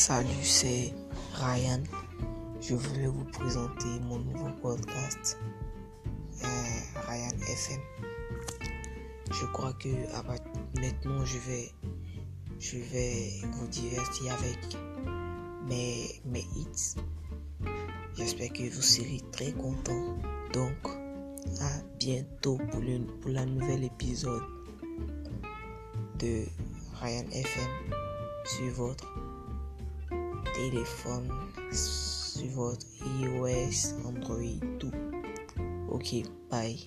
Salut, c'est Ryan. Je voulais vous présenter mon nouveau podcast, euh, Ryan FM. Je crois que ah bah, maintenant je vais, vous divertir avec mes, mes hits. J'espère que vous serez très contents. Donc, à bientôt pour, le, pour la nouvelle épisode de Ryan FM sur votre téléphone, sur votre iOS, Android, tout. Ok, bye.